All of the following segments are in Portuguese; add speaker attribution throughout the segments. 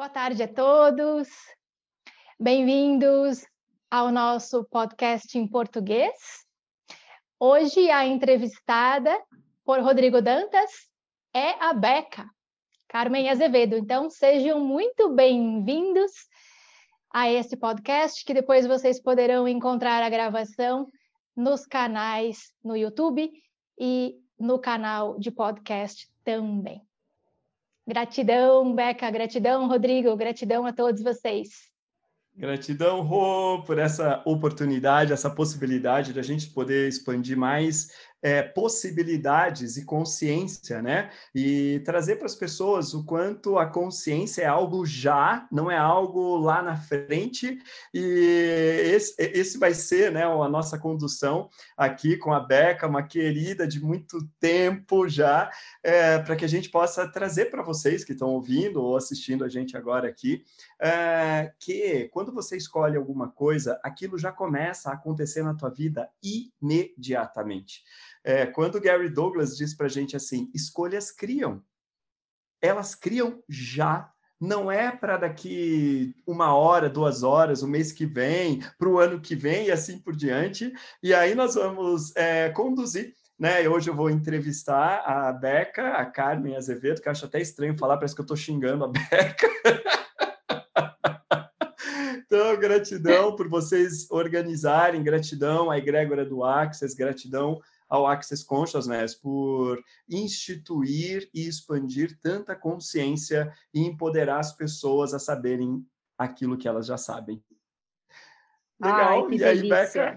Speaker 1: Boa tarde a todos. Bem-vindos ao nosso podcast em português. Hoje a entrevistada por Rodrigo Dantas é a Beca, Carmen Azevedo. Então sejam muito bem-vindos a este podcast, que depois vocês poderão encontrar a gravação nos canais no YouTube e no canal de podcast também. Gratidão, Beca, gratidão, Rodrigo, gratidão a todos vocês.
Speaker 2: Gratidão, Rô, por essa oportunidade, essa possibilidade de a gente poder expandir mais é, possibilidades e consciência, né? E trazer para as pessoas o quanto a consciência é algo já, não é algo lá na frente. E esse, esse vai ser, né, a nossa condução aqui com a Beca, uma querida de muito tempo já, é, para que a gente possa trazer para vocês que estão ouvindo ou assistindo a gente agora aqui, é, que quando você escolhe alguma coisa, aquilo já começa a acontecer na tua vida imediatamente. É, quando Gary Douglas diz para a gente assim, escolhas criam. Elas criam já. Não é para daqui uma hora, duas horas, o mês que vem, para o ano que vem e assim por diante. E aí nós vamos é, conduzir né? Hoje eu vou entrevistar a Beca, a Carmen Azevedo, que acho até estranho falar, parece que eu estou xingando a Beca. então, gratidão por vocês organizarem, gratidão à egrégora do Access, gratidão ao Access Consciousness por instituir e expandir tanta consciência e empoderar as pessoas a saberem aquilo que elas já sabem.
Speaker 3: Legal. Ai, e aí, Beca?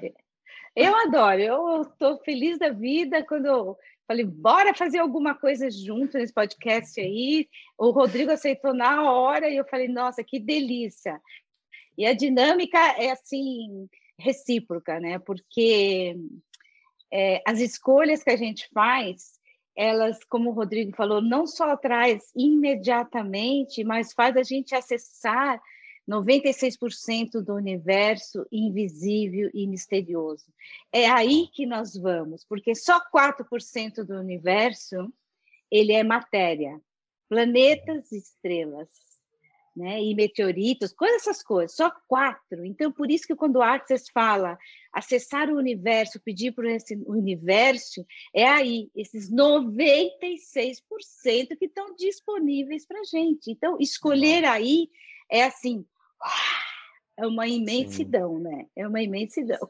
Speaker 3: Eu adoro, eu estou feliz da vida quando eu falei, bora fazer alguma coisa junto nesse podcast aí. O Rodrigo aceitou na hora e eu falei, nossa, que delícia. E a dinâmica é assim recíproca, né? Porque é, as escolhas que a gente faz, elas, como o Rodrigo falou, não só traz imediatamente, mas faz a gente acessar 96% do universo invisível e misterioso. É aí que nós vamos, porque só 4% do universo ele é matéria, planetas e estrelas né, e meteoritos, todas essas coisas, só quatro. Então, por isso que quando o Access fala acessar o universo, pedir para esse universo, é aí, esses 96% que estão disponíveis para a gente. Então, escolher aí é assim, é uma imensidão, Sim. né? É uma imensidão.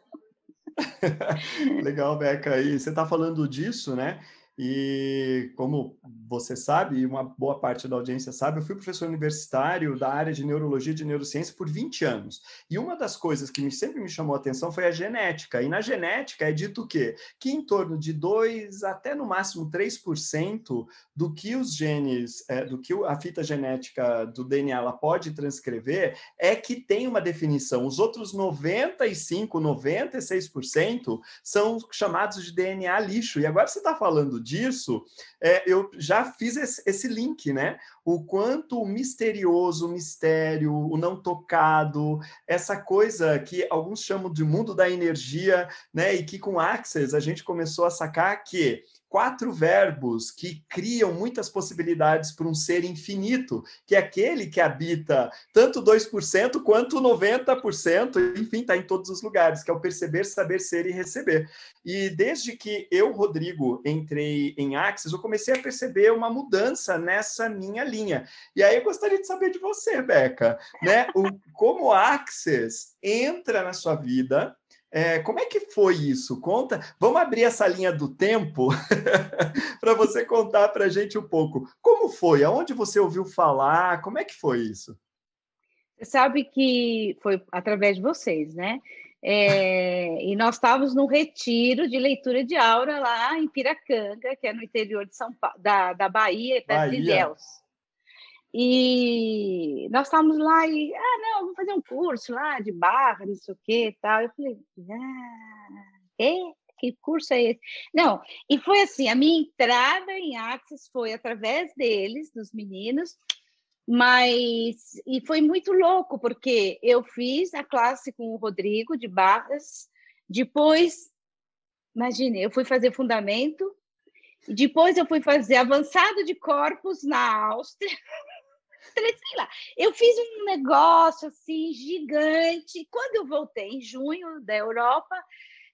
Speaker 2: Legal, Beca. E você está falando disso, né? E como você sabe, e uma boa parte da audiência sabe, eu fui professor universitário da área de neurologia e de neurociência por 20 anos. E uma das coisas que me, sempre me chamou a atenção foi a genética. E na genética é dito o quê? Que em torno de 2 até no máximo 3% do que os genes, é, do que a fita genética do DNA ela pode transcrever é que tem uma definição. Os outros 95, 96% são chamados de DNA lixo. E agora você está falando disso, é, eu já fiz esse, esse, link, né? O quanto o misterioso, o mistério, o não tocado, essa coisa que alguns chamam de mundo da energia, né? E que com Access a gente começou a sacar que quatro verbos que criam muitas possibilidades para um ser infinito, que é aquele que habita tanto 2% quanto 90%, enfim, está em todos os lugares, que é o perceber, saber ser e receber. E desde que eu, Rodrigo, entrei em Axis, eu comecei a perceber uma mudança nessa minha linha. E aí eu gostaria de saber de você, Beca, né? O, como Axis entra na sua vida, é, como é que foi isso? Conta. Vamos abrir essa linha do tempo para você contar para a gente um pouco. Como foi? Aonde você ouviu falar? Como é que foi isso?
Speaker 3: Você sabe que foi através de vocês, né? É, e nós estávamos num retiro de leitura de aura lá em Piracanga, que é no interior de São pa... da, da Bahia, perto Bahia. de Ilhéus. E nós estávamos lá e, ah, não, vamos fazer um curso lá de barra, não sei o que e tal. Eu falei, ah, é? Que curso é esse? Não, e foi assim, a minha entrada em Axis foi através deles, dos meninos, mas e foi muito louco, porque eu fiz a classe com o Rodrigo de barras, depois, imagine, eu fui fazer fundamento, depois eu fui fazer avançado de corpos na Áustria, sei lá. Eu fiz um negócio assim gigante. Quando eu voltei em junho da Europa,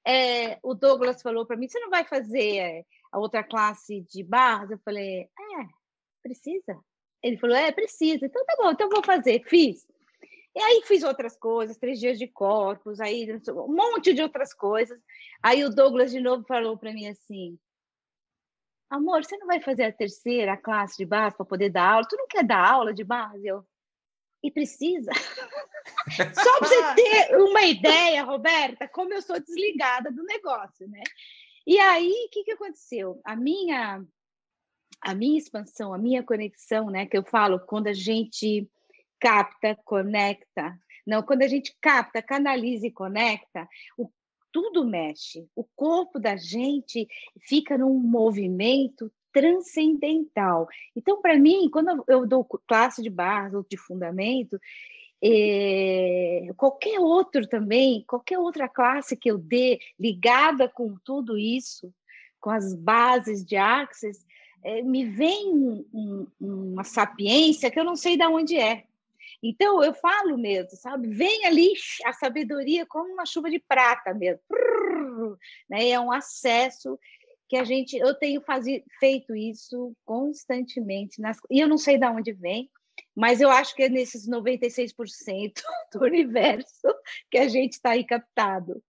Speaker 3: é, o Douglas falou para mim: você não vai fazer é, a outra classe de barras? Eu falei: é, precisa. Ele falou: é, precisa. Então tá bom, então vou fazer. Fiz. E aí fiz outras coisas, três dias de corpos, aí um monte de outras coisas. Aí o Douglas de novo falou para mim assim: Amor, você não vai fazer a terceira classe de base para poder dar aula? Tu não quer dar aula de base? Eu, e precisa. Só para você ter uma ideia, Roberta, como eu sou desligada do negócio, né? E aí, o que, que aconteceu? A minha, a minha expansão, a minha conexão, né? Que eu falo, quando a gente capta, conecta. Não, quando a gente capta, canaliza e conecta, o, tudo mexe. O corpo da gente fica num movimento transcendental. Então, para mim, quando eu dou classe de base ou de fundamento, é, qualquer outro também, qualquer outra classe que eu dê ligada com tudo isso, com as bases de Axis, é, me vem um, um, uma sapiência que eu não sei de onde é. Então, eu falo mesmo, sabe? Vem ali a sabedoria como uma chuva de prata mesmo. Né? É um acesso que a gente, eu tenho fazi, feito isso constantemente, nas, e eu não sei de onde vem, mas eu acho que é nesses 96% do universo que a gente está aí captado.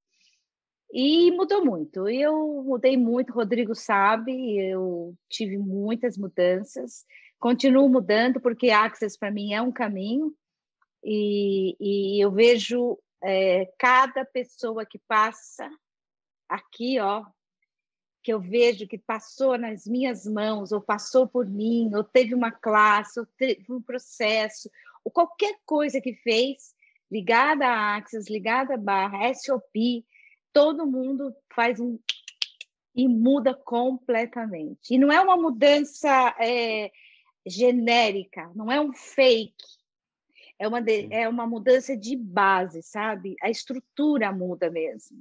Speaker 3: E mudou muito. Eu mudei muito, Rodrigo sabe, eu tive muitas mudanças, continuo mudando, porque Access para mim é um caminho, e, e eu vejo é, cada pessoa que passa aqui, ó, que eu vejo que passou nas minhas mãos, ou passou por mim, ou teve uma classe, ou teve um processo, ou qualquer coisa que fez, ligada à Axis, ligada à barra, SOP, todo mundo faz um e muda completamente. E não é uma mudança é, genérica, não é um fake, é uma, de, é uma mudança de base, sabe? A estrutura muda mesmo.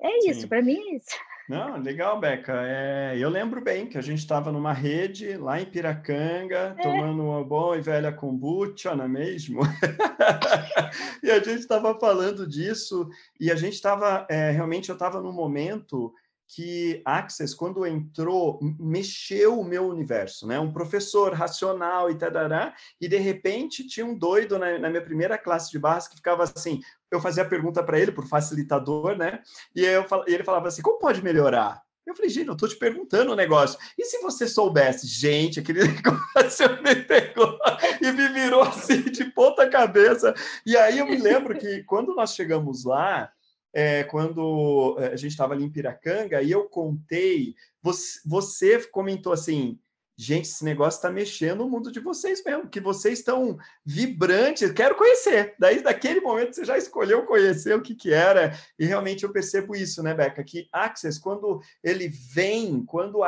Speaker 3: É isso, para mim é isso.
Speaker 2: Não, legal, Beca. É, eu lembro bem que a gente estava numa rede lá em Piracanga, é. tomando uma boa e velha kombucha, não é mesmo? e a gente estava falando disso, e a gente estava, é, realmente, eu estava num momento que Access, quando entrou, mexeu o meu universo, né? Um professor racional e tarará, e de repente tinha um doido na, na minha primeira classe de barras que ficava assim, eu fazia a pergunta para ele, por facilitador, né? E, eu, ele falava assim, como pode melhorar? Eu falei, gente, eu estou te perguntando o um negócio. E se você soubesse? Gente, aquele negócio me pegou e me virou assim de ponta cabeça. E aí eu me lembro que quando nós chegamos lá, é, quando é, a gente estava ali em Piracanga, e eu contei, você, você comentou assim, gente, esse negócio está mexendo no mundo de vocês mesmo, que vocês estão vibrantes, quero conhecer. Daí, daquele momento, você já escolheu conhecer o que, que era, e realmente eu percebo isso, né, Beca? Que Access, quando ele vem, quando o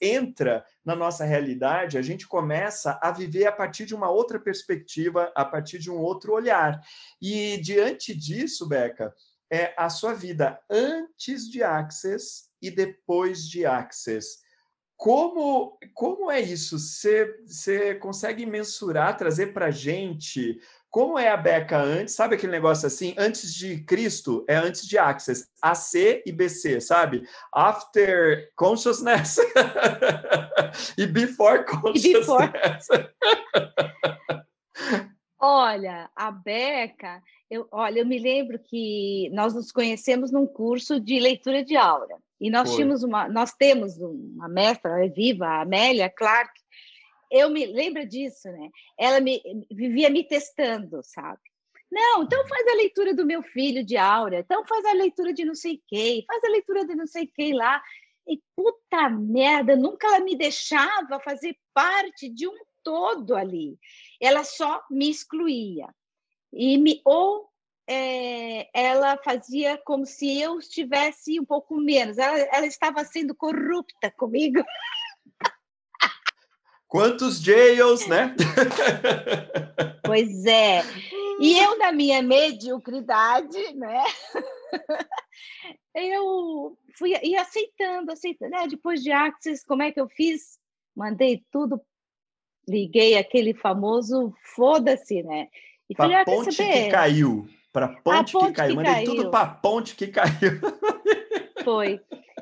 Speaker 2: entra na nossa realidade, a gente começa a viver a partir de uma outra perspectiva, a partir de um outro olhar. E diante disso, Beca, é a sua vida antes de Access e depois de Access. Como, como é isso? Você, consegue mensurar, trazer para gente como é a Beca antes? Sabe aquele negócio assim? Antes de Cristo é antes de Access. AC e BC, sabe? After Consciousness e Before Consciousness. E before.
Speaker 3: Olha, a Beca, eu, olha, eu me lembro que nós nos conhecemos num curso de leitura de aura. E nós Foi. tínhamos uma, nós temos uma mestra é viva, a Amélia Clark. Eu me lembro disso, né? Ela me vivia me testando, sabe? Não, então faz a leitura do meu filho de aura, então faz a leitura de não sei quem, faz a leitura de não sei quem lá. E puta merda, nunca ela me deixava fazer parte de um todo ali. Ela só me excluía. E me, ou é, ela fazia como se eu estivesse um pouco menos. Ela, ela estava sendo corrupta comigo.
Speaker 2: Quantos jails, né?
Speaker 3: Pois é. E eu, na minha mediocridade, né? Eu fui e aceitando, aceitando. Né? Depois de Axis, como é que eu fiz? Mandei tudo liguei aquele famoso foda-se, né?
Speaker 2: E falei, ah, ponte que caiu. Para ponte, ponte, que caiu. Que Mandei caiu. tudo para ponte que caiu.
Speaker 3: Foi.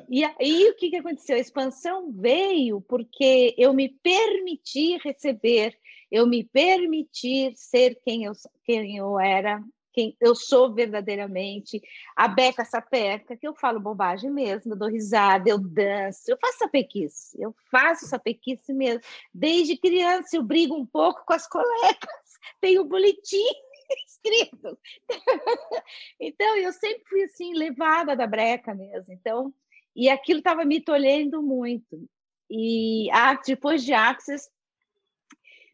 Speaker 3: E aí o que, que aconteceu? A expansão veio porque eu me permiti receber, eu me permitir ser quem eu, quem eu era, quem eu sou verdadeiramente, a Beca Sapeca, que eu falo bobagem mesmo, eu dou risada, eu danço, eu faço sapequice, eu faço sapequice mesmo. Desde criança eu brigo um pouco com as colegas, tenho boletim escrito. então, eu sempre fui assim, levada da breca mesmo. Então, e aquilo estava me tolhendo muito. E depois de Axis,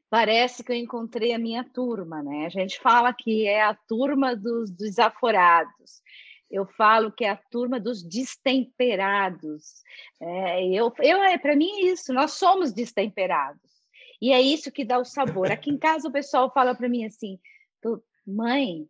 Speaker 3: parece que eu encontrei a minha turma, né? A gente fala que é a turma dos desaforados. Eu falo que é a turma dos destemperados. É, eu, eu, é, para mim é isso. Nós somos destemperados. E é isso que dá o sabor. Aqui em casa o pessoal fala para mim assim: mãe,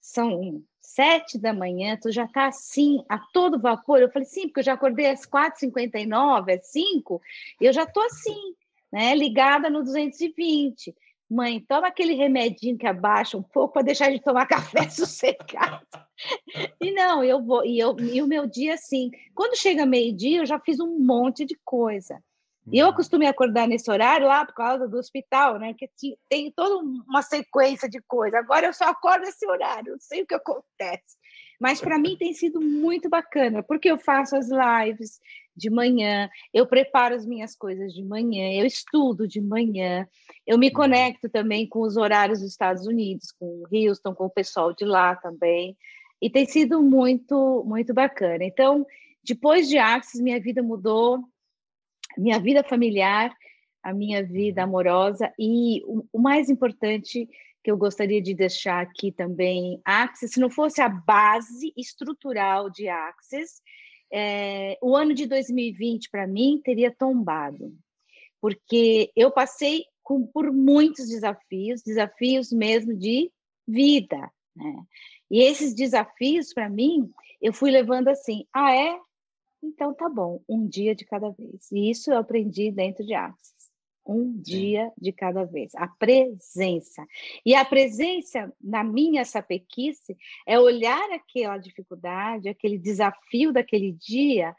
Speaker 3: são sete da manhã, tu já está assim, a todo vapor. Eu falei, sim, porque eu já acordei às 4h59, às 5, eu já estou assim, né, ligada no 220. Mãe, toma aquele remedinho que abaixa um pouco para deixar de tomar café sossegado. e não, eu vou, e, eu, e o meu dia assim, quando chega meio-dia, eu já fiz um monte de coisa. E eu uhum. acostumei acordar nesse horário lá por causa do hospital, né? Que tem toda uma sequência de coisas. Agora eu só acordo nesse horário, não sei o que acontece. Mas para mim tem sido muito bacana, porque eu faço as lives de manhã, eu preparo as minhas coisas de manhã, eu estudo de manhã, eu me uhum. conecto também com os horários dos Estados Unidos, com o Houston, com o pessoal de lá também. E tem sido muito, muito bacana. Então, depois de Axis, minha vida mudou minha vida familiar, a minha vida uhum. amorosa e o, o mais importante que eu gostaria de deixar aqui também, Axis, se não fosse a base estrutural de Axis, é, o ano de 2020 para mim teria tombado, porque eu passei com, por muitos desafios, desafios mesmo de vida, né? E esses desafios para mim, eu fui levando assim, ah é, então tá bom, um dia de cada vez. E isso eu aprendi dentro de Axis. Um Sim. dia de cada vez. A presença. E a presença, na minha sapequice, é olhar aquela dificuldade, aquele desafio daquele dia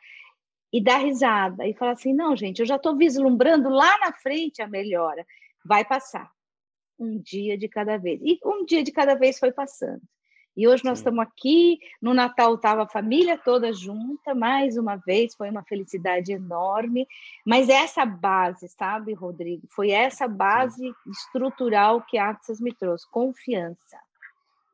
Speaker 3: e dar risada e falar assim: não, gente, eu já estou vislumbrando lá na frente a melhora. Vai passar. Um dia de cada vez. E um dia de cada vez foi passando. E hoje nós Sim. estamos aqui, no Natal estava a família toda junta, mais uma vez, foi uma felicidade enorme. Mas essa base, sabe, Rodrigo? Foi essa base Sim. estrutural que a Axis me trouxe, confiança.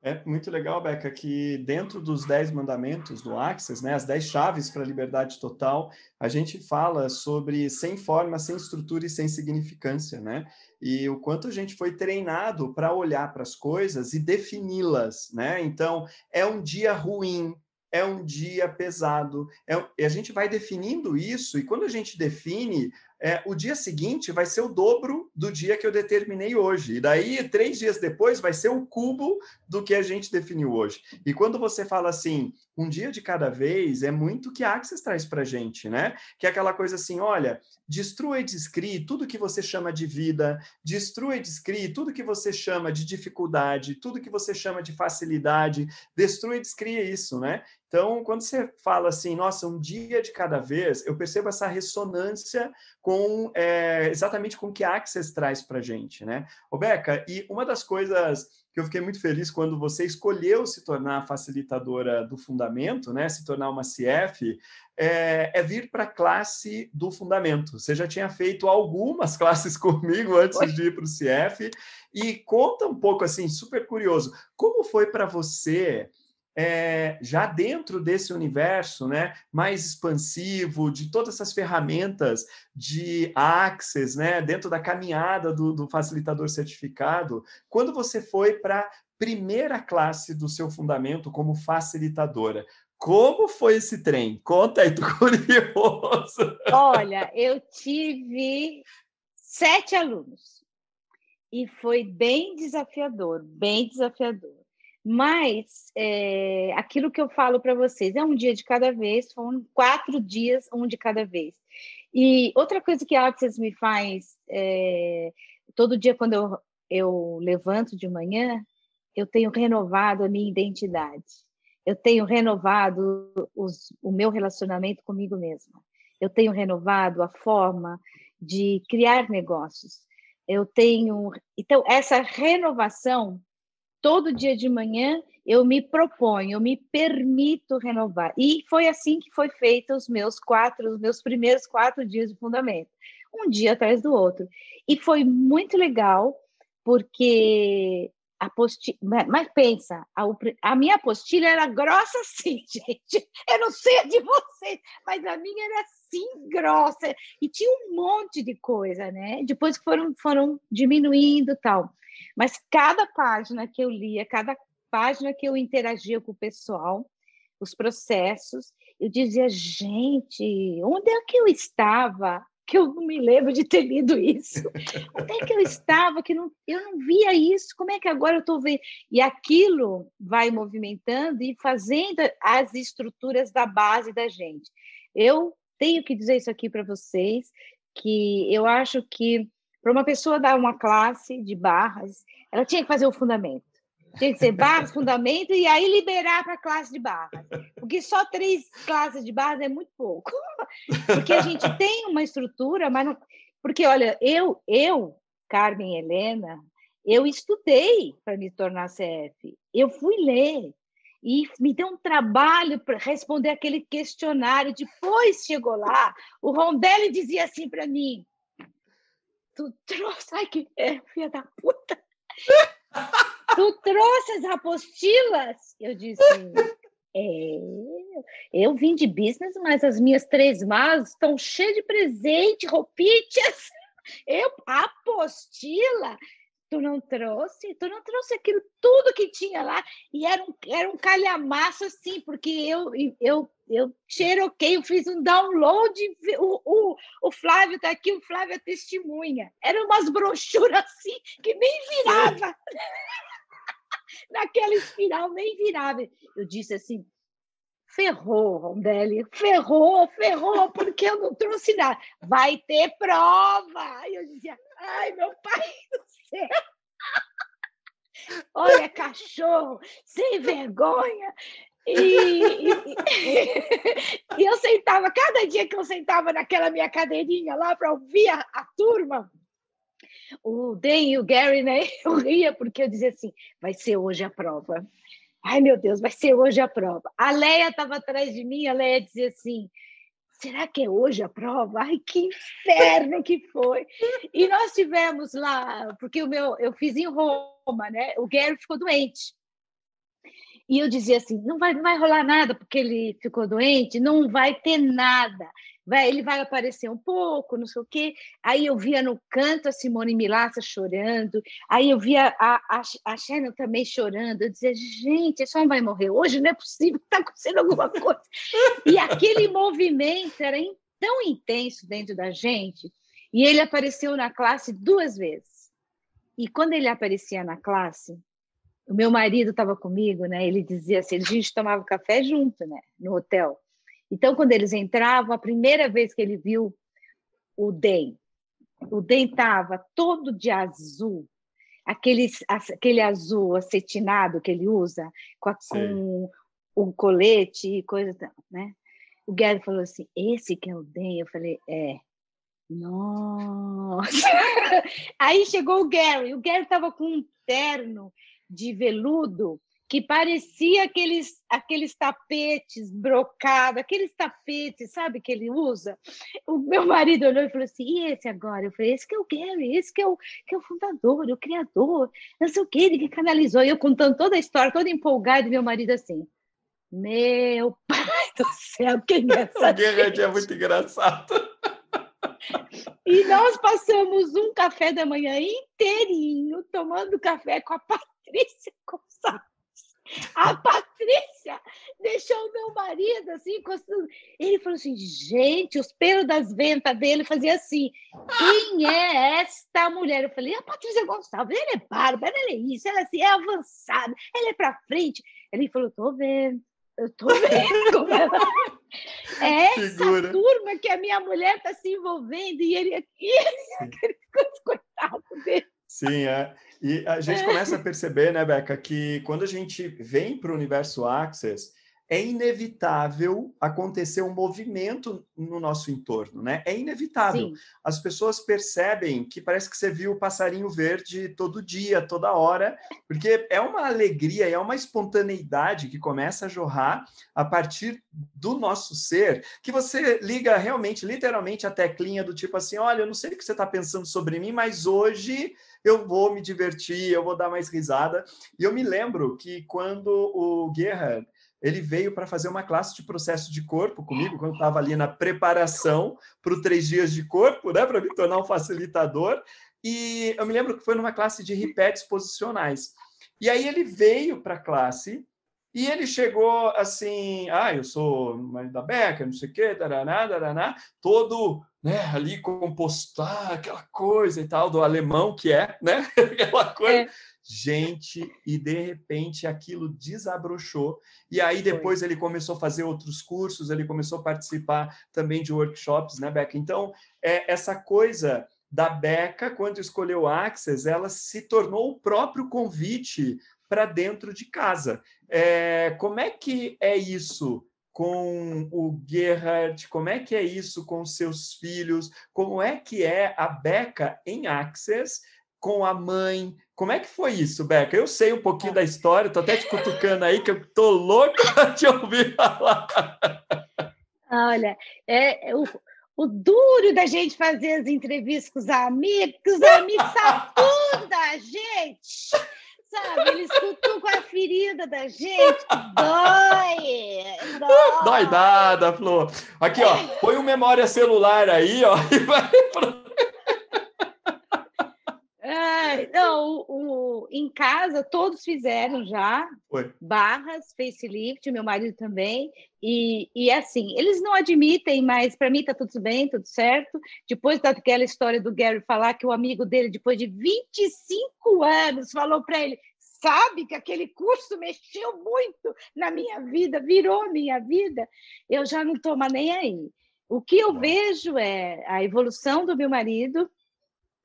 Speaker 2: É muito legal, Beca, que dentro dos dez mandamentos do Access, né, as dez chaves para a liberdade total, a gente fala sobre sem forma, sem estrutura e sem significância, né? E o quanto a gente foi treinado para olhar para as coisas e defini-las, né? Então, é um dia ruim, é um dia pesado. É, a gente vai definindo isso, e quando a gente define, é, o dia seguinte vai ser o dobro do dia que eu determinei hoje. E daí, três dias depois, vai ser o cubo do que a gente definiu hoje. E quando você fala assim, um dia de cada vez, é muito que a Access traz para gente, né? Que é aquela coisa assim: olha, destrua e descrie tudo que você chama de vida, destrua e descrie tudo que você chama de dificuldade, tudo que você chama de facilidade, destrua e descria isso, né? Então, quando você fala assim, nossa, um dia de cada vez, eu percebo essa ressonância com é, exatamente com o que a Access traz para a gente, né? Beca, e uma das coisas que eu fiquei muito feliz quando você escolheu se tornar facilitadora do fundamento, né? Se tornar uma CF, é, é vir para a classe do fundamento. Você já tinha feito algumas classes comigo antes Oi. de ir para o CF, e conta um pouco assim, super curioso, como foi para você é, já dentro desse universo né, mais expansivo, de todas essas ferramentas de Access, né, dentro da caminhada do, do facilitador certificado, quando você foi para a primeira classe do seu fundamento como facilitadora, como foi esse trem? Conta aí, tô curioso.
Speaker 3: Olha, eu tive sete alunos e foi bem desafiador, bem desafiador. Mas é, aquilo que eu falo para vocês é um dia de cada vez, foram quatro dias, um de cada vez. E outra coisa que a Access me faz, é, todo dia quando eu, eu levanto de manhã, eu tenho renovado a minha identidade. Eu tenho renovado os, o meu relacionamento comigo mesma. Eu tenho renovado a forma de criar negócios. Eu tenho. Então, essa renovação, todo dia de manhã, eu me proponho, eu me permito renovar. E foi assim que foi feito os meus quatro, os meus primeiros quatro dias de fundamento, um dia atrás do outro. E foi muito legal, porque apostila, mas pensa, a, a, minha apostila era grossa sim, gente. Eu não sei a de vocês, mas a minha era assim grossa e tinha um monte de coisa, né? Depois foram foram diminuindo tal. Mas cada página que eu lia, cada página que eu interagia com o pessoal, os processos, eu dizia, gente, onde é que eu estava que eu não me lembro de ter lido isso. Onde é que eu estava que não, eu não via isso? Como é que agora eu estou vendo? E aquilo vai movimentando e fazendo as estruturas da base da gente. Eu tenho que dizer isso aqui para vocês, que eu acho que para uma pessoa dar uma classe de barras, ela tinha que fazer o fundamento. Tinha que ser barras, fundamento, e aí liberar para a classe de barras. Porque só três classes de barras é muito pouco. Porque a gente tem uma estrutura, mas não... Porque, olha, eu, eu, Carmen Helena, eu estudei para me tornar CF. Eu fui ler. E me deu um trabalho para responder aquele questionário. Depois chegou lá, o Rondelli dizia assim para mim: Tu trouxe. Ai, que é, filha da puta! tu trouxe as apostilas? Eu disse, é, eu vim de business, mas as minhas três malas estão cheias de presente, roupinhas. Eu, apostila? Tu não trouxe? Tu não trouxe aquilo tudo que tinha lá? E era um, era um calhamaço assim, porque eu, eu, eu xeroquei, eu fiz um download, o, o, o Flávio está aqui, o Flávio é testemunha. Eram umas brochuras assim, que nem virava. naquela espiral nem virava. Eu disse assim, ferrou, Rondelli, ferrou, ferrou, porque eu não trouxe nada. Vai ter prova. Eu dizia, ai, meu pai do céu. Olha, cachorro, sem vergonha. E, e, e, eu sentava, cada dia que eu sentava naquela minha cadeirinha lá para ouvir a, a turma, o Dan e o Gary, né? Eu ria porque eu dizia assim: vai ser hoje a prova. Ai, meu Deus, vai ser hoje a prova. A Leia estava atrás de mim, a Leia dizia assim: será que é hoje a prova? Ai, que inferno que foi! E nós tivemos lá, porque o meu, eu fiz em Roma, né? O Gary ficou doente. E eu dizia assim: não vai, não vai rolar nada porque ele ficou doente, não vai ter nada vai, ele vai aparecer um pouco, não sei o quê. Aí eu via no canto a Simone Milassa chorando, aí eu via a, a, a Shannon também chorando. Eu dizia, gente, só não vai morrer hoje, não é possível, está acontecendo alguma coisa. E aquele movimento era tão intenso dentro da gente, e ele apareceu na classe duas vezes. E quando ele aparecia na classe, o meu marido estava comigo, né? Ele dizia assim, a gente tomava café junto, né? No hotel. Então, quando eles entravam, a primeira vez que ele viu o DEM, o DEM estava todo de azul, aquele, aquele azul acetinado que ele usa, com, a, com o colete e coisa, né? O Gary falou assim: esse que é o DEM? Eu falei: é. Nossa! Aí chegou o Gary. O Gary estava com um terno de veludo que parecia aqueles, aqueles tapetes brocados, aqueles tapetes, sabe, que ele usa. O meu marido olhou e falou assim, e esse agora? Eu falei, esse que é o Gary, esse que é o, que é o fundador, o criador, não sei o que, ele que canalizou. E eu contando toda a história, toda empolgada, e meu marido assim, meu pai do céu, quem é essa
Speaker 2: Gary é muito engraçado.
Speaker 3: E nós passamos um café da manhã inteirinho tomando café com a Patrícia Gonçalves. A Patrícia deixou o meu marido assim, encostando. Ele falou assim: gente, os pelos das ventas dele fazia assim. Quem é esta mulher? Eu falei: a Patrícia Gonçalves, ela é bárbara, ela é isso, ela é, assim, é avançada, ela é para frente. Ele falou: tô vendo, eu tô vendo. É essa Figura. turma que a minha mulher está se envolvendo e ele aqui, aquele coitado dele.
Speaker 2: Sim, é. E a gente começa a perceber, né, Beca, que quando a gente vem para o universo Access, é inevitável acontecer um movimento no nosso entorno, né? É inevitável. Sim. As pessoas percebem que parece que você viu o passarinho verde todo dia, toda hora, porque é uma alegria, é uma espontaneidade que começa a jorrar a partir do nosso ser, que você liga realmente, literalmente, a teclinha do tipo assim: olha, eu não sei o que você está pensando sobre mim, mas hoje eu vou me divertir, eu vou dar mais risada. E eu me lembro que quando o Gerhard ele veio para fazer uma classe de processo de corpo comigo, quando estava ali na preparação para o três dias de corpo, né, para me tornar um facilitador. E eu me lembro que foi numa classe de repetes posicionais. E aí ele veio para a classe e ele chegou assim, ah, eu sou da Beca, não sei o quê, daraná, daraná, todo né, ali compostar, aquela coisa e tal, do alemão que é, né, aquela coisa. É gente, e de repente aquilo desabrochou. E aí depois ele começou a fazer outros cursos, ele começou a participar também de workshops, né, Beca? Então, é essa coisa da Beca, quando escolheu Access, ela se tornou o próprio convite para dentro de casa. É, como é que é isso com o Gerhard? Como é que é isso com seus filhos? Como é que é a Beca em Access com a mãe, como é que foi isso, Beca? Eu sei um pouquinho da história, tô até te cutucando aí, que eu tô louco para te ouvir falar.
Speaker 3: Olha, é, é, o, o duro da gente fazer as entrevistas com os amigos, que os amigos sabem tudo da gente, sabe? Eles cutucam a ferida da gente, dói, dói.
Speaker 2: Dói nada, Flor. Aqui, ó, põe um memória celular aí, ó, e vai
Speaker 3: não, o, o, em casa todos fizeram já barras, facelift, meu marido também. E, e assim, eles não admitem, mas para mim está tudo bem, tudo certo. Depois daquela história do Gary falar que o amigo dele, depois de 25 anos, falou para ele: sabe que aquele curso mexeu muito na minha vida, virou minha vida, eu já não estou mais nem aí. O que eu vejo é a evolução do meu marido,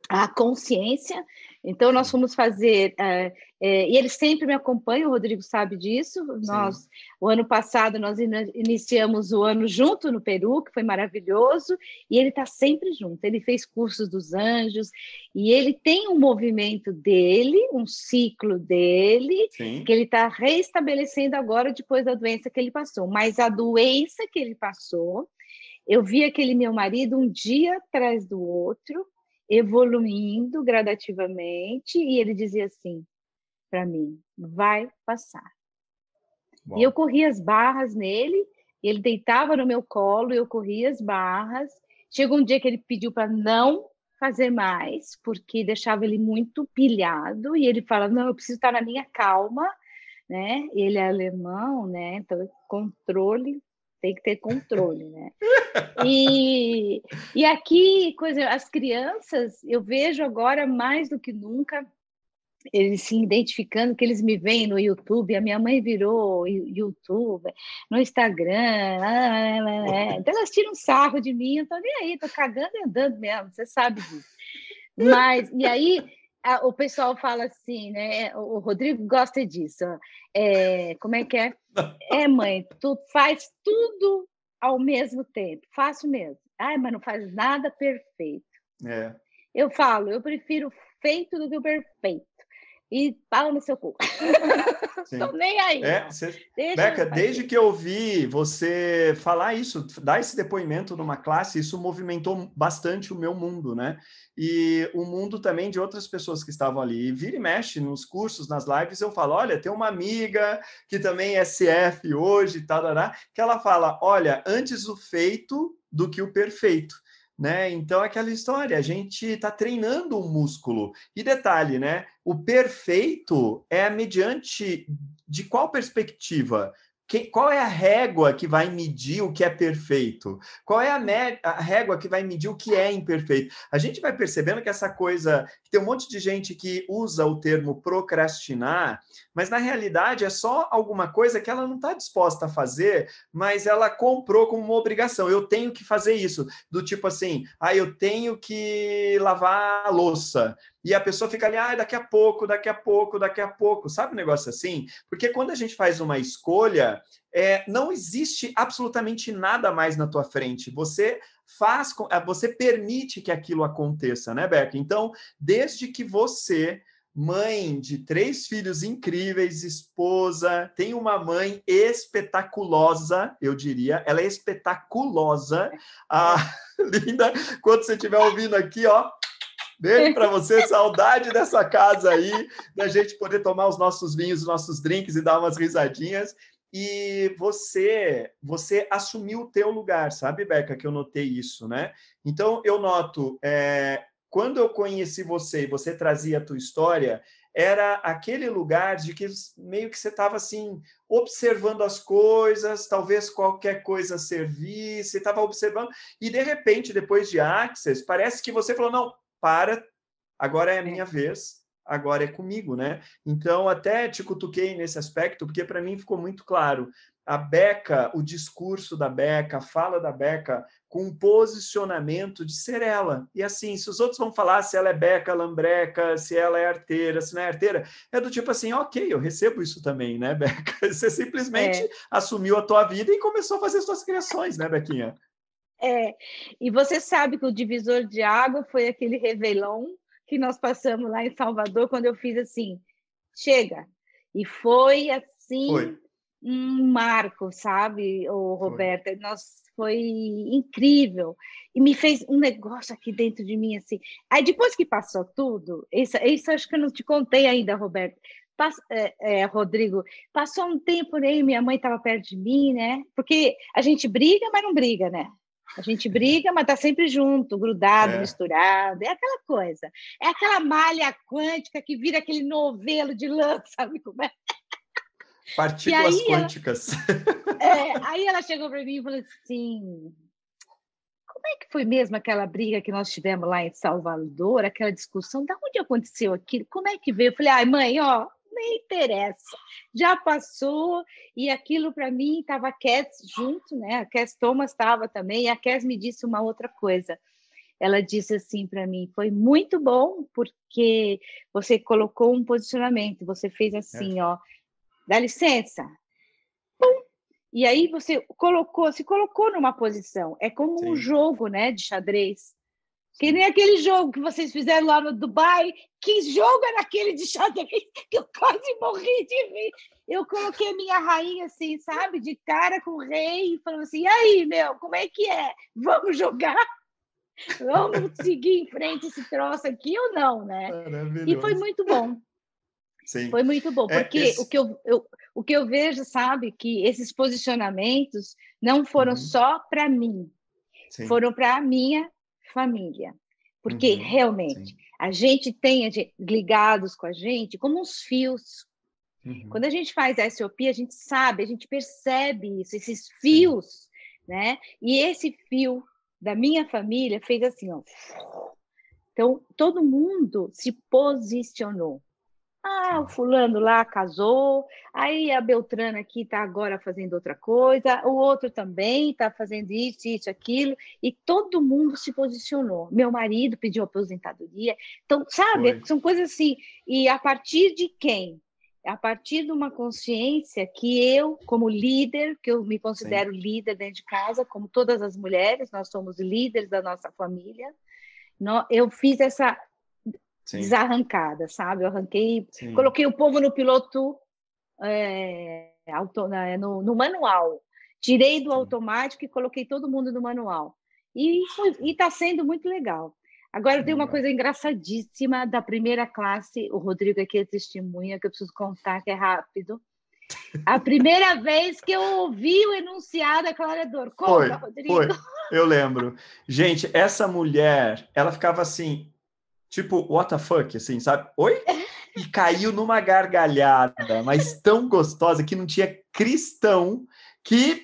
Speaker 3: a consciência. Então, nós fomos fazer, é, é, e ele sempre me acompanha, o Rodrigo sabe disso. Nós, o ano passado, nós iniciamos o ano junto no Peru, que foi maravilhoso, e ele está sempre junto. Ele fez cursos dos anjos, e ele tem um movimento dele, um ciclo dele, Sim. que ele está reestabelecendo agora depois da doença que ele passou. Mas a doença que ele passou, eu vi aquele meu marido um dia atrás do outro, evoluindo gradativamente, e ele dizia assim para mim: vai passar. Bom. E eu corria as barras nele, ele deitava no meu colo, eu corria as barras. Chegou um dia que ele pediu para não fazer mais, porque deixava ele muito pilhado, e ele fala: não, eu preciso estar na minha calma, né? Ele é alemão, né? Então, controle tem que ter controle, né? E, e aqui, coisa, as crianças, eu vejo agora mais do que nunca eles se identificando, que eles me veem no YouTube, a minha mãe virou YouTube, no Instagram, ah, ah, ah, então elas tiram sarro de mim, eu tô nem aí, tô cagando e andando mesmo, você sabe disso. Mas, e aí, o pessoal fala assim, né? O Rodrigo gosta disso. É, como é que é? É, mãe, tu faz tudo ao mesmo tempo. Faço mesmo. Ai, mas não faz nada perfeito. É. Eu falo, eu prefiro feito do que o perfeito e pau no seu cu. Estou nem aí.
Speaker 2: É, cê... Beca, desde que eu ouvi você falar isso, dar esse depoimento numa classe, isso movimentou bastante o meu mundo, né? E o mundo também de outras pessoas que estavam ali. E vira e mexe nos cursos, nas lives, eu falo: olha, tem uma amiga que também é CF hoje tal, que ela fala: olha, antes o feito do que o perfeito né? Então, aquela história, a gente está treinando um músculo. E detalhe, né? O perfeito é mediante de qual perspectiva? Que, qual é a régua que vai medir o que é perfeito? Qual é a, a, régua que vai medir o que é imperfeito? A gente vai percebendo que essa coisa. Tem um monte de gente que usa o termo procrastinar, mas na realidade é só alguma coisa que ela não está disposta a fazer, mas ela comprou como uma obrigação. Eu tenho que fazer isso. Do tipo assim, ah, eu tenho que lavar a louça. E a pessoa fica ali, ah, daqui a pouco, daqui a pouco, daqui a pouco. Sabe um negócio assim? Porque quando a gente faz uma escolha, é, não existe absolutamente nada mais na tua frente. Você faz, é, você permite que aquilo aconteça, né, Beca? Então, desde que você mãe de três filhos incríveis, esposa, tem uma mãe espetaculosa, eu diria, ela é espetaculosa, a linda. Quando você estiver ouvindo aqui, ó, Beijo para você, saudade dessa casa aí, da gente poder tomar os nossos vinhos, os nossos drinks e dar umas risadinhas. E você, você assumiu o teu lugar, sabe, Beca, que eu notei isso, né? Então eu noto, é, quando eu conheci você e você trazia a tua história, era aquele lugar de que meio que você estava assim observando as coisas, talvez qualquer coisa servisse, estava observando e de repente depois de Access parece que você falou não para, agora é a minha vez, agora é comigo, né? Então, até te cutuquei nesse aspecto, porque para mim ficou muito claro. A Beca, o discurso da Beca, a fala da Beca, com um posicionamento de ser ela. E assim, se os outros vão falar se ela é Beca, Lambreca, se ela é arteira, se não é arteira, é do tipo assim, ok, eu recebo isso também, né, Beca? Você simplesmente é. assumiu a tua vida e começou a fazer suas criações, né, Bequinha?
Speaker 3: É, e você sabe que o divisor de água foi aquele revelão que nós passamos lá em Salvador, quando eu fiz assim, chega. E foi assim foi. um marco, sabe, o Roberta? Foi. Nós foi incrível e me fez um negócio aqui dentro de mim assim. Aí depois que passou tudo, isso, isso acho que eu não te contei ainda, Roberto. É, é, Rodrigo, passou um tempo aí, minha mãe estava perto de mim, né? Porque a gente briga, mas não briga, né? A gente briga, mas está sempre junto, grudado, é. misturado. É aquela coisa. É aquela malha quântica que vira aquele novelo de lã, sabe como é?
Speaker 2: Partículas quânticas.
Speaker 3: Ela, é, aí ela chegou para mim e falou assim: como é que foi mesmo aquela briga que nós tivemos lá em Salvador, aquela discussão? Da onde aconteceu aquilo? Como é que veio? Eu falei, ai, mãe, ó, nem interessa, já passou, e aquilo para mim estava a Cass junto, né? A Cass Thomas estava também, e a Cass me disse uma outra coisa. Ela disse assim para mim: foi muito bom, porque você colocou um posicionamento, você fez assim, é. ó, dá licença. Pum! E aí você colocou, se colocou numa posição. É como Sim. um jogo, né, de xadrez. Que nem aquele jogo que vocês fizeram lá no Dubai. Que jogo era aquele de xadrez que eu quase morri de rir. Eu coloquei minha rainha assim, sabe, de cara com o rei, e falando assim: e aí, meu, como é que é? Vamos jogar? Vamos seguir em frente esse troço aqui ou não, né? E foi muito bom. Sim. Foi muito bom, é, porque é, esse... o, que eu, eu, o que eu vejo, sabe, que esses posicionamentos não foram uhum. só para mim, Sim. foram para a minha família. Porque uhum, realmente sim. a gente tem ligados com a gente como uns fios. Uhum. Quando a gente faz a SOP, a gente sabe, a gente percebe isso, esses fios, sim. né? E esse fio da minha família fez assim, ó. Então, todo mundo se posicionou. Ah, o fulano lá casou, aí a Beltrana aqui está agora fazendo outra coisa, o outro também está fazendo isso, isso, aquilo, e todo mundo se posicionou. Meu marido pediu aposentadoria. Então, sabe, Foi. são coisas assim. E a partir de quem? A partir de uma consciência que eu, como líder, que eu me considero Sim. líder dentro de casa, como todas as mulheres, nós somos líderes da nossa família, eu fiz essa Sim. desarrancada, sabe? Eu arranquei, Sim. coloquei o povo no piloto é, auto, né, no, no, manual, tirei do Sim. automático e coloquei todo mundo no manual. E está sendo muito legal. Agora tem uma coisa engraçadíssima da primeira classe, o Rodrigo aqui é testemunha, que eu preciso contar, que é rápido. A primeira vez que eu ouvi o enunciado aclarador. Conta, foi, Rodrigo.
Speaker 2: Foi, eu lembro. Gente, essa mulher, ela ficava assim, tipo, what the fuck, assim, sabe? Oi? e caiu numa gargalhada, mas tão gostosa que não tinha cristão que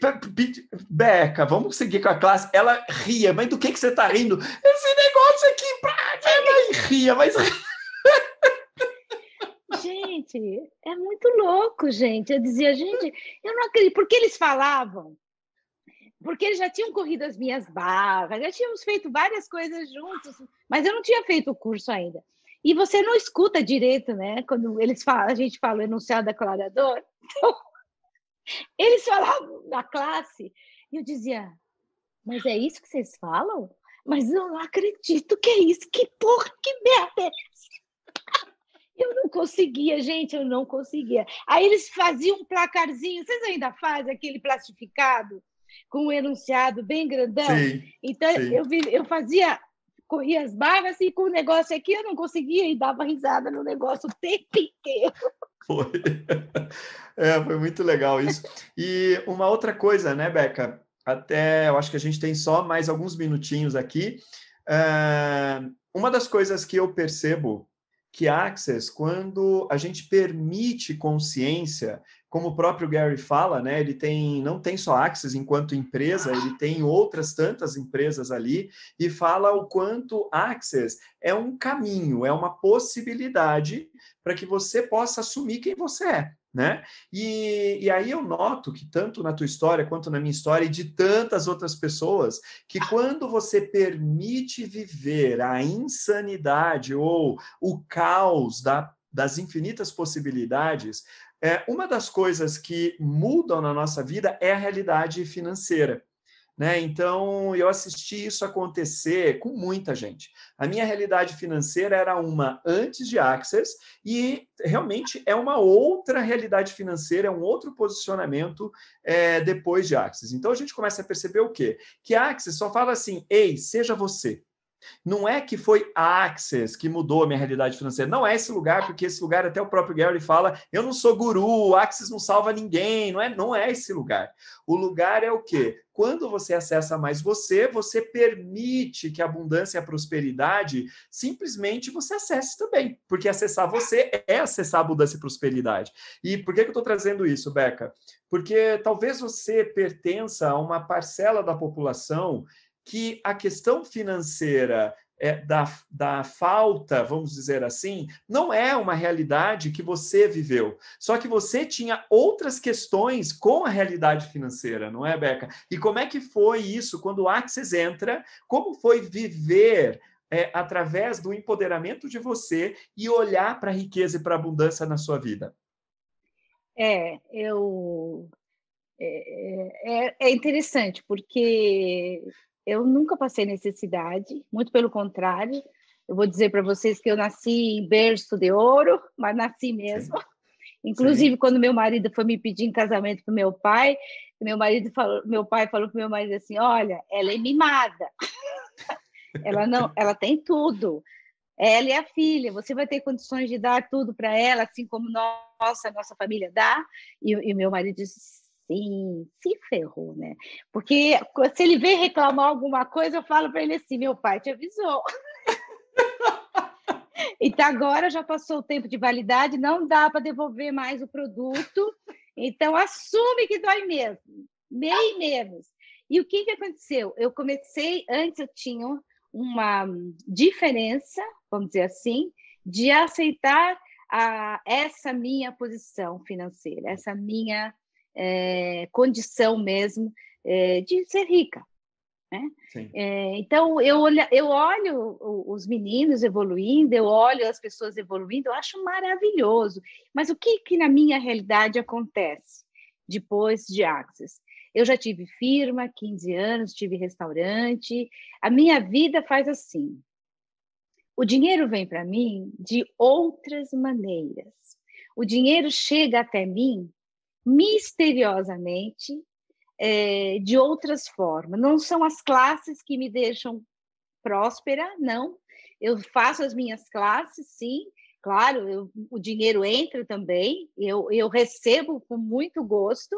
Speaker 2: Beca, vamos seguir com a classe. Ela ria, mas do que que você está rindo? Esse negócio aqui, ela ria, mas
Speaker 3: Gente, é muito louco, gente. Eu dizia, gente, eu não acredito, porque eles falavam porque eles já tinham corrido as minhas barras, já tínhamos feito várias coisas juntos, mas eu não tinha feito o curso ainda. E você não escuta direito, né? Quando eles falam, a gente fala o enunciado declarador. Então, eles falavam na classe, e eu dizia, mas é isso que vocês falam? Mas eu não acredito que é isso. Que porra, que merda é? Eu não conseguia, gente, eu não conseguia. Aí eles faziam um placarzinho, vocês ainda fazem aquele plastificado? Com um enunciado bem grandão. Sim, então, sim. Eu, eu fazia, corria as barras e com o negócio aqui eu não conseguia e dava risada no negócio o tempo inteiro.
Speaker 2: Foi. É, foi muito legal isso. E uma outra coisa, né, Beca? Até eu acho que a gente tem só mais alguns minutinhos aqui. Uh, uma das coisas que eu percebo que Access, quando a gente permite consciência, como o próprio Gary fala, né, ele tem não tem só Access enquanto empresa, ele tem outras tantas empresas ali e fala o quanto Access é um caminho, é uma possibilidade para que você possa assumir quem você é né? E, e aí eu noto que tanto na tua história quanto na minha história e de tantas outras pessoas, que quando você permite viver a insanidade ou o caos da, das infinitas possibilidades, é, uma das coisas que mudam na nossa vida é a realidade financeira. Né? Então, eu assisti isso acontecer com muita gente. A minha realidade financeira era uma antes de Access e realmente é uma outra realidade financeira, é um outro posicionamento é, depois de Access. Então, a gente começa a perceber o quê? Que Access só fala assim, ei, seja você. Não é que foi a Access que mudou a minha realidade financeira. Não é esse lugar, porque esse lugar até o próprio Gary fala: eu não sou guru, o Access não salva ninguém. Não é, não é esse lugar. O lugar é o quê? Quando você acessa mais você, você permite que a abundância e a prosperidade simplesmente você acesse também. Porque acessar você é acessar a abundância e prosperidade. E por que, que eu estou trazendo isso, Beca? Porque talvez você pertença a uma parcela da população que a questão financeira é, da, da falta, vamos dizer assim, não é uma realidade que você viveu. Só que você tinha outras questões com a realidade financeira, não é, Beca? E como é que foi isso quando o Axis entra? Como foi viver é, através do empoderamento de você e olhar para a riqueza e para a abundância na sua vida?
Speaker 3: É, eu. É, é, é interessante, porque eu nunca passei necessidade, muito pelo contrário. Eu vou dizer para vocês que eu nasci em berço de ouro, mas nasci mesmo. Sim. Inclusive, Sim. quando meu marido foi me pedir em casamento para meu pai, meu marido falou, meu pai falou para meu marido assim: "Olha, ela é mimada. ela não, ela tem tudo. Ela é a filha. Você vai ter condições de dar tudo para ela, assim como nossa nossa família dá". E, e meu marido disse: assim, se ferrou, né? Porque se ele vem reclamar alguma coisa, eu falo para ele assim: meu pai te avisou. então agora já passou o tempo de validade, não dá para devolver mais o produto, então assume que dói mesmo, bem menos. E o que, que aconteceu? Eu comecei, antes eu tinha uma diferença, vamos dizer assim, de aceitar a, essa minha posição financeira, essa minha é, condição mesmo é, de ser rica. Né? É, então, eu olho, eu olho os meninos evoluindo, eu olho as pessoas evoluindo, eu acho maravilhoso. Mas o que, que na minha realidade acontece depois de Access? Eu já tive firma, 15 anos, tive restaurante. A minha vida faz assim. O dinheiro vem para mim de outras maneiras. O dinheiro chega até mim misteriosamente é, de outras formas. Não são as classes que me deixam próspera, não. Eu faço as minhas classes, sim. Claro, eu, o dinheiro entra também, eu, eu recebo com muito gosto,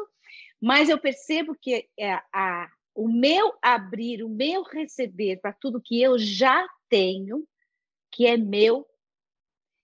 Speaker 3: mas eu percebo que é, a, o meu abrir, o meu receber para tudo que eu já tenho, que é meu,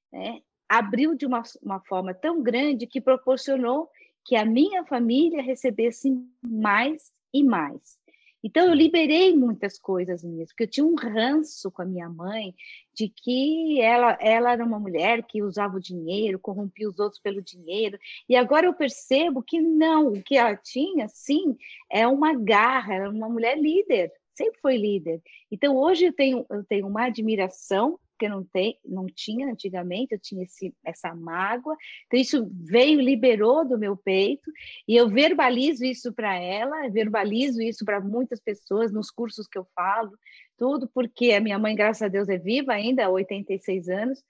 Speaker 3: né? abriu de uma, uma forma tão grande que proporcionou que a minha família recebesse mais e mais. Então, eu liberei muitas coisas minhas, porque eu tinha um ranço com a minha mãe de que ela, ela era uma mulher que usava o dinheiro, corrompia os outros pelo dinheiro, e agora eu percebo que não, o que ela tinha, sim, é uma garra, era uma mulher líder, sempre foi líder. Então, hoje eu tenho, eu tenho uma admiração que não, tem, não tinha antigamente, eu tinha esse, essa mágoa. Então, isso veio, liberou do meu peito, e eu verbalizo isso para ela, verbalizo isso para muitas pessoas nos cursos que eu falo, tudo, porque a minha mãe, graças a Deus, é viva ainda, há 86 anos.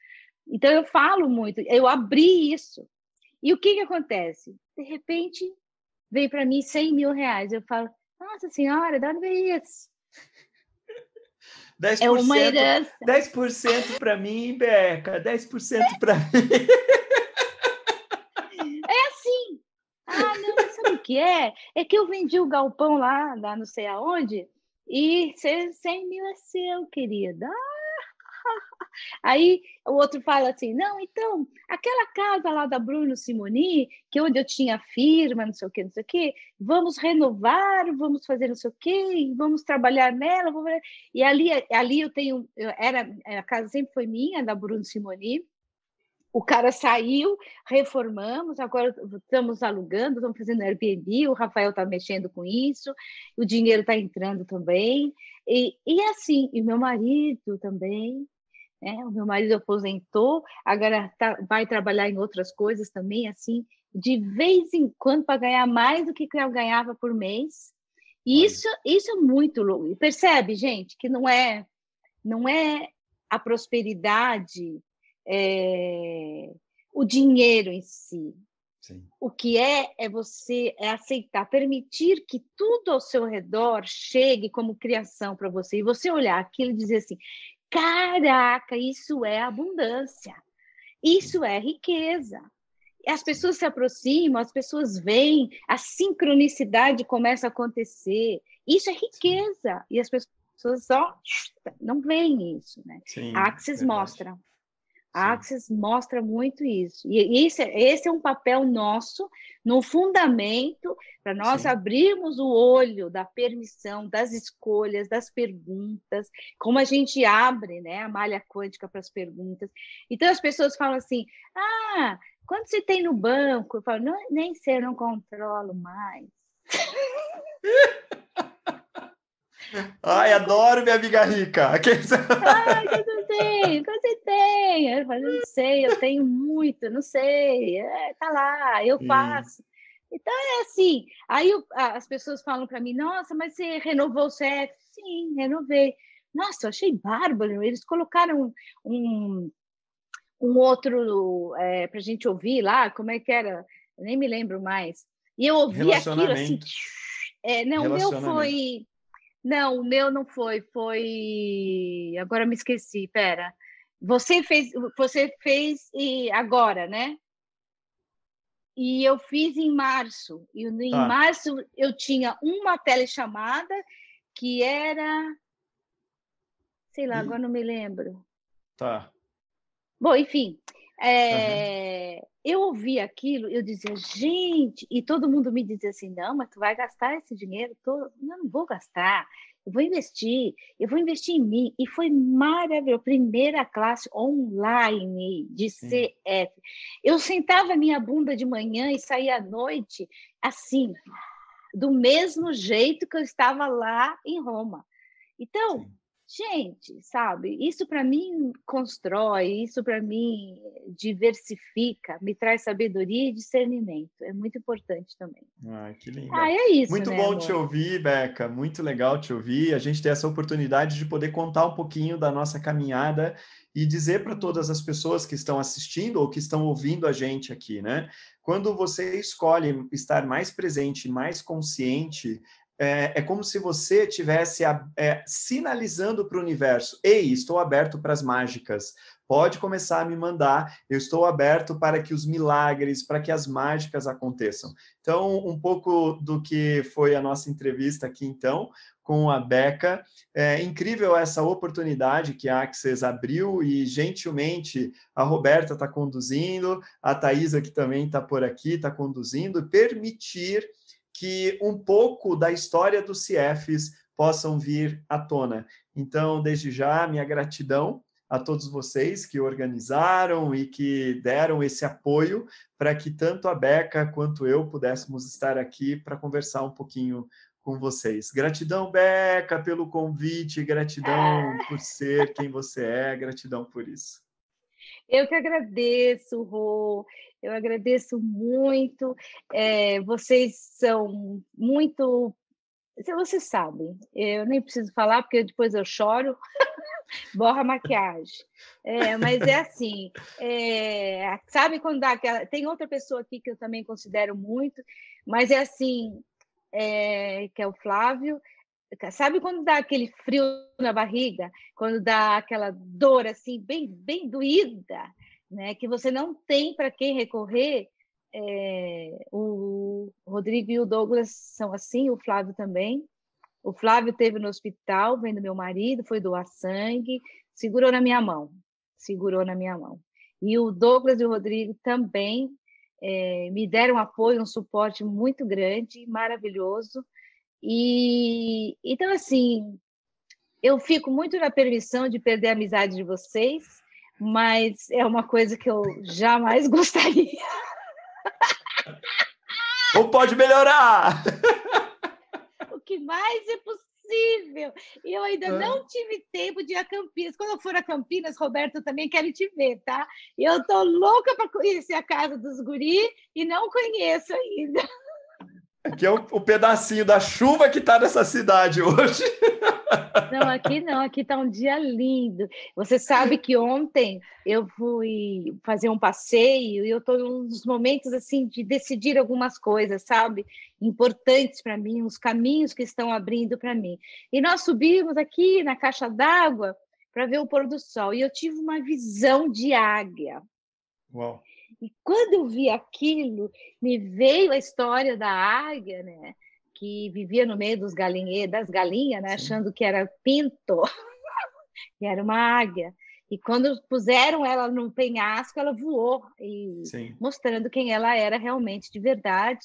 Speaker 3: Então, eu falo muito, eu abri isso. E o que, que acontece? De repente, veio para mim 100 mil reais. Eu falo, nossa senhora, de onde veio isso?
Speaker 2: 10%, é uma herança. 10% para mim, Beca, 10% para mim.
Speaker 3: É assim. Ah, não, sabe o que é? É que eu vendi o galpão lá, lá não sei aonde, e 100 mil é seu, querida. Ah, Aí o outro fala assim: não, então, aquela casa lá da Bruno Simoni, que é onde eu tinha firma, não sei o quê, não sei o quê, vamos renovar, vamos fazer não sei o quê, vamos trabalhar nela. Vamos... E ali, ali eu tenho, era, a casa sempre foi minha, da Bruno Simoni. O cara saiu, reformamos, agora estamos alugando, estamos fazendo Airbnb, o Rafael está mexendo com isso, o dinheiro está entrando também. E, e assim, e meu marido também, né? O meu marido aposentou, agora tá, vai trabalhar em outras coisas também, assim, de vez em quando para ganhar mais do que eu ganhava por mês. E isso, isso é muito louco. E percebe, gente, que não é, não é a prosperidade, é, o dinheiro em si. Sim. O que é é você é aceitar, permitir que tudo ao seu redor chegue como criação para você e você olhar aquilo e dizer assim: Caraca, isso é abundância, isso é riqueza. As pessoas se aproximam, as pessoas veem, a sincronicidade começa a acontecer. Isso é riqueza. E as pessoas só não veem isso, né? Sim, a Axis mostra. A Axis mostra muito isso. E esse, esse é um papel nosso no fundamento para nós Sim. abrirmos o olho da permissão, das escolhas, das perguntas, como a gente abre né, a malha quântica para as perguntas. Então as pessoas falam assim: ah, quando você tem no banco? Eu falo, nem sei, eu não controlo mais.
Speaker 2: Ai, adoro minha amiga rica. Ai,
Speaker 3: você tem, você tem. Eu falo, não sei, eu tenho muito, não sei. É, tá lá, eu faço. Então é assim. Aí eu, as pessoas falam para mim: Nossa, mas você renovou o CF? Sim, renovei. Nossa, eu achei bárbaro. Eles colocaram um, um outro é, para a gente ouvir lá. Como é que era? Eu nem me lembro mais. E eu ouvi aquilo assim. É, não, o meu foi não, o meu não foi, foi. Agora me esqueci, pera. Você fez, você fez e agora, né? E eu fiz em março. E em tá. março eu tinha uma telechamada que era. Sei lá, agora não me lembro.
Speaker 2: Tá.
Speaker 3: Bom, enfim. É, uhum. Eu ouvi aquilo, eu dizia, gente, e todo mundo me dizia assim: não, mas tu vai gastar esse dinheiro todo. Não, não vou gastar, eu vou investir, eu vou investir em mim. E foi maravilhoso, primeira classe online de. CF. Eu sentava minha bunda de manhã e saía à noite, assim, do mesmo jeito que eu estava lá em Roma. Então, Sim. Gente, sabe, isso para mim constrói, isso para mim diversifica, me traz sabedoria e discernimento. É muito importante também.
Speaker 2: Ah, que lindo.
Speaker 3: Ah, é isso.
Speaker 2: Muito
Speaker 3: né,
Speaker 2: bom
Speaker 3: amor?
Speaker 2: te ouvir, Beca. Muito legal te ouvir. A gente ter essa oportunidade de poder contar um pouquinho da nossa caminhada e dizer para todas as pessoas que estão assistindo ou que estão ouvindo a gente aqui, né? Quando você escolhe estar mais presente, mais consciente, é, é como se você tivesse é, sinalizando para o universo: ei, estou aberto para as mágicas. Pode começar a me mandar, eu estou aberto para que os milagres, para que as mágicas aconteçam. Então, um pouco do que foi a nossa entrevista aqui, então, com a Beca. É incrível essa oportunidade que a Access abriu e gentilmente a Roberta está conduzindo, a Thaisa que também está por aqui, está conduzindo, permitir que um pouco da história dos CIEFs possam vir à tona. Então, desde já, minha gratidão a todos vocês que organizaram e que deram esse apoio para que tanto a Beca quanto eu pudéssemos estar aqui para conversar um pouquinho com vocês. Gratidão, Beca, pelo convite, gratidão por ser quem você é, gratidão por isso.
Speaker 3: Eu que agradeço, Rô, eu agradeço muito. É, vocês são muito. Vocês sabem, eu nem preciso falar, porque depois eu choro. borra maquiagem. É, mas é assim, é, sabe quando dá aquela. Tem outra pessoa aqui que eu também considero muito, mas é assim, é, que é o Flávio. Sabe quando dá aquele frio na barriga? Quando dá aquela dor assim, bem, bem doída, né? Que você não tem para quem recorrer. É, o Rodrigo e o Douglas são assim, o Flávio também. O Flávio teve no hospital, vendo meu marido, foi doar sangue, segurou na minha mão, segurou na minha mão. E o Douglas e o Rodrigo também é, me deram apoio, um suporte muito grande, maravilhoso. E então assim, eu fico muito na permissão de perder a amizade de vocês, mas é uma coisa que eu jamais gostaria.
Speaker 2: Ou pode melhorar?
Speaker 3: que mais é possível. E eu ainda é. não tive tempo de ir a Campinas. Quando eu for a Campinas, Roberto, também quero te ver, tá? Eu tô louca para conhecer a casa dos guri e não conheço ainda.
Speaker 2: Aqui é o, o pedacinho da chuva que está nessa cidade hoje.
Speaker 3: Não, aqui não, aqui está um dia lindo. Você sabe que ontem eu fui fazer um passeio e eu estou num dos momentos assim de decidir algumas coisas, sabe? Importantes para mim, os caminhos que estão abrindo para mim. E nós subimos aqui na caixa d'água para ver o pôr do sol e eu tive uma visão de águia.
Speaker 2: Uau.
Speaker 3: E quando eu vi aquilo, me veio a história da águia, né? Que vivia no meio dos galinheiros, das galinhas, né? Achando que era pinto, e era uma águia. E quando puseram ela no penhasco, ela voou, e mostrando quem ela era realmente de verdade.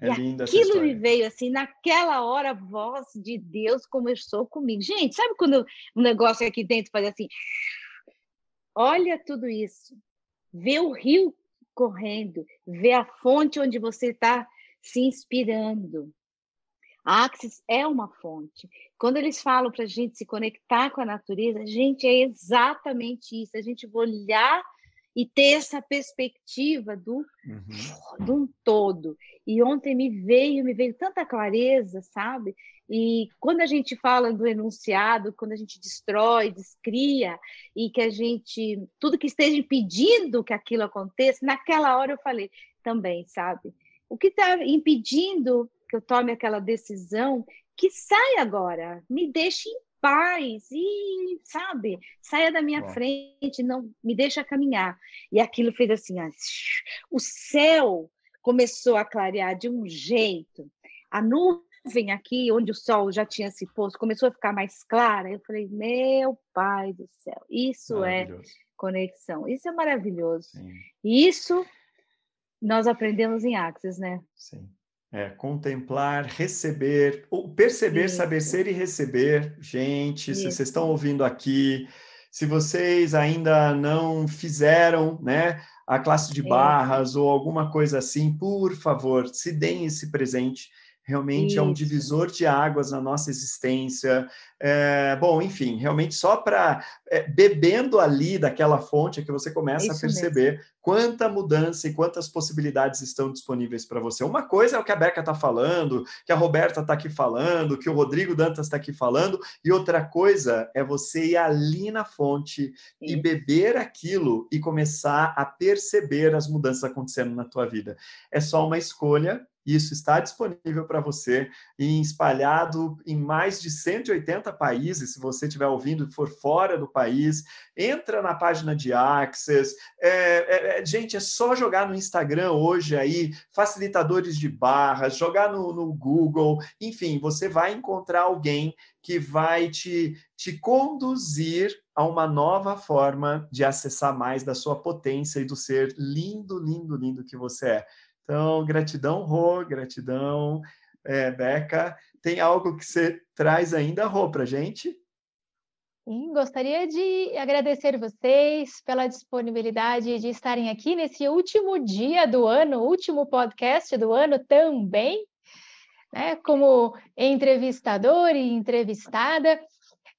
Speaker 3: É e aquilo me veio assim, naquela hora, a voz de Deus começou comigo. Gente, sabe quando um negócio aqui dentro faz assim? Olha tudo isso. Vê o rio correndo, ver a fonte onde você está se inspirando. A Axis é uma fonte. Quando eles falam para a gente se conectar com a natureza, gente, é exatamente isso. A gente olhar e ter essa perspectiva do, uhum. de um todo. E ontem me veio, me veio tanta clareza, sabe? E quando a gente fala do enunciado, quando a gente destrói, descria, e que a gente, tudo que esteja impedindo que aquilo aconteça, naquela hora eu falei também, sabe? O que está impedindo que eu tome aquela decisão, que saia agora, me deixe em paz e, sabe, saia da minha Bom. frente, não me deixa caminhar. E aquilo fez assim, ó, o céu começou a clarear de um jeito, a nuvem nuvem aqui, onde o sol já tinha se posto, começou a ficar mais clara. Eu falei, meu pai do céu, isso é conexão, isso é maravilhoso. Sim. Isso nós aprendemos em Axis, né?
Speaker 2: Sim. É, contemplar, receber, ou perceber, isso. saber ser e receber. Gente, isso. se vocês estão ouvindo aqui, se vocês ainda não fizeram, né, a classe de barras é. ou alguma coisa assim, por favor, se deem esse presente realmente Isso. é um divisor de águas na nossa existência. É, bom, enfim, realmente só para é, bebendo ali daquela fonte é que você começa Isso a perceber mesmo. quanta mudança e quantas possibilidades estão disponíveis para você. Uma coisa é o que a Beca está falando, que a Roberta está aqui falando, que o Rodrigo Dantas está aqui falando, e outra coisa é você ir ali na fonte e beber aquilo e começar a perceber as mudanças acontecendo na tua vida. É só uma escolha Isso está disponível para você e espalhado em mais de 180 países. Se você estiver ouvindo e for fora do país, entra na página de Access. É, é, é, gente, é só jogar no Instagram hoje aí, facilitadores de barras, jogar no, no Google, enfim, você vai encontrar alguém que vai te, te conduzir a uma nova forma de acessar mais da sua potência e do ser lindo, lindo, lindo que você é. Então, gratidão, Rô, gratidão, é, Beca. Tem algo que você traz ainda, Rô, para gente?
Speaker 1: Sim, gostaria de agradecer vocês pela disponibilidade de estarem aqui nesse último dia do ano, último podcast do ano também, né? Como entrevistador e entrevistada.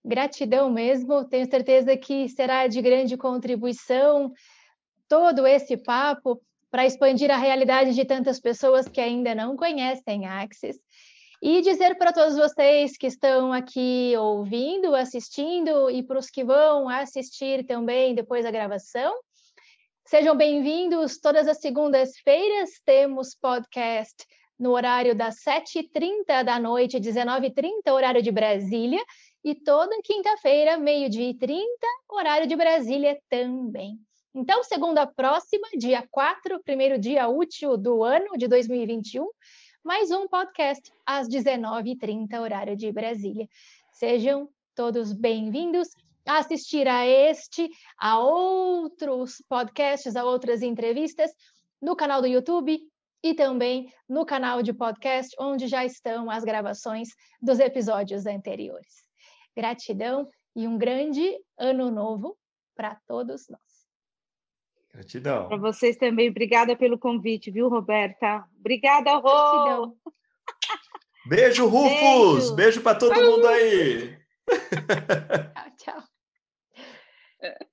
Speaker 1: Gratidão mesmo, tenho certeza que será de grande contribuição todo esse papo para expandir a realidade de tantas pessoas que ainda não conhecem Axis. E dizer para todos vocês que estão aqui ouvindo, assistindo e para os que vão assistir também depois da gravação, sejam bem-vindos. Todas as segundas-feiras temos podcast no horário das 7h30 da noite, 19h30, horário de Brasília, e toda quinta-feira, meio-dia e 30, horário de Brasília também. Então, segunda próxima, dia 4, primeiro dia útil do ano de 2021, mais um podcast às 19h30, horário de Brasília. Sejam todos bem-vindos a assistir a este, a outros podcasts, a outras entrevistas no canal do YouTube e também no canal de podcast, onde já estão as gravações dos episódios anteriores. Gratidão e um grande ano novo para todos nós.
Speaker 2: Gratidão.
Speaker 3: Para vocês também, obrigada pelo convite, viu, Roberta? Obrigada, Rô!
Speaker 2: Beijo, Rufus! Beijo, Beijo para todo mundo aí!
Speaker 1: tchau, tchau.